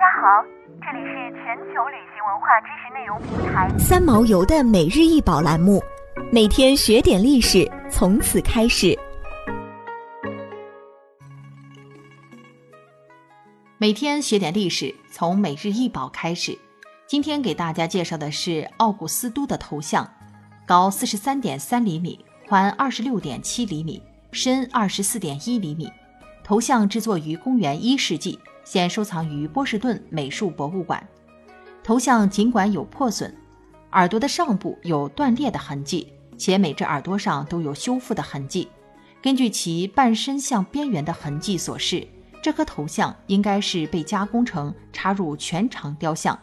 家好，这里是全球旅行文化知识内容平台三毛游的每日一宝栏目，每天学点历史，从此开始。每天学点历史，从每日一宝开始。今天给大家介绍的是奥古斯都的头像，高四十三点三厘米，宽二十六点七厘米，深二十四点一厘米。头像制作于公元一世纪，现收藏于波士顿美术博物馆。头像尽管有破损，耳朵的上部有断裂的痕迹，且每只耳朵上都有修复的痕迹。根据其半身像边缘的痕迹所示。这颗头像应该是被加工成插入全长雕像，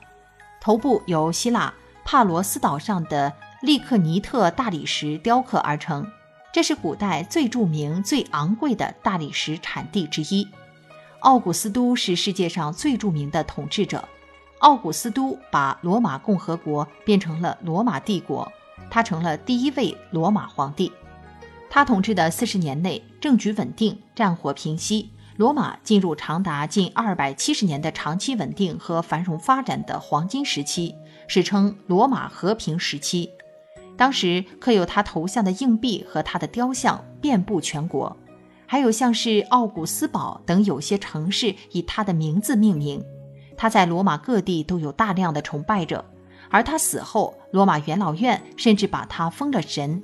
头部由希腊帕罗斯岛上的利克尼特大理石雕刻而成，这是古代最著名、最昂贵的大理石产地之一。奥古斯都是世界上最著名的统治者，奥古斯都把罗马共和国变成了罗马帝国，他成了第一位罗马皇帝。他统治的四十年内，政局稳定，战火平息。罗马进入长达近二百七十年的长期稳定和繁荣发展的黄金时期，史称罗马和平时期。当时刻有他头像的硬币和他的雕像遍布全国，还有像是奥古斯堡等有些城市以他的名字命名。他在罗马各地都有大量的崇拜者，而他死后，罗马元老院甚至把他封了神。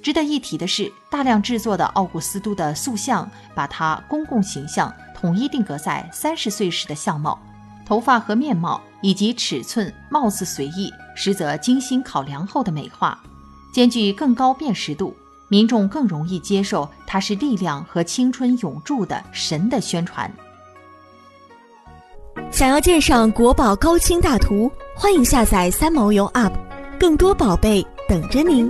值得一提的是，大量制作的奥古斯都的塑像，把他公共形象统一定格在三十岁时的相貌，头发和面貌以及尺寸貌似随意，实则精心考量后的美化，兼具更高辨识度，民众更容易接受它是力量和青春永驻的神的宣传。想要鉴赏国宝高清大图，欢迎下载三毛游 App，更多宝贝等着您。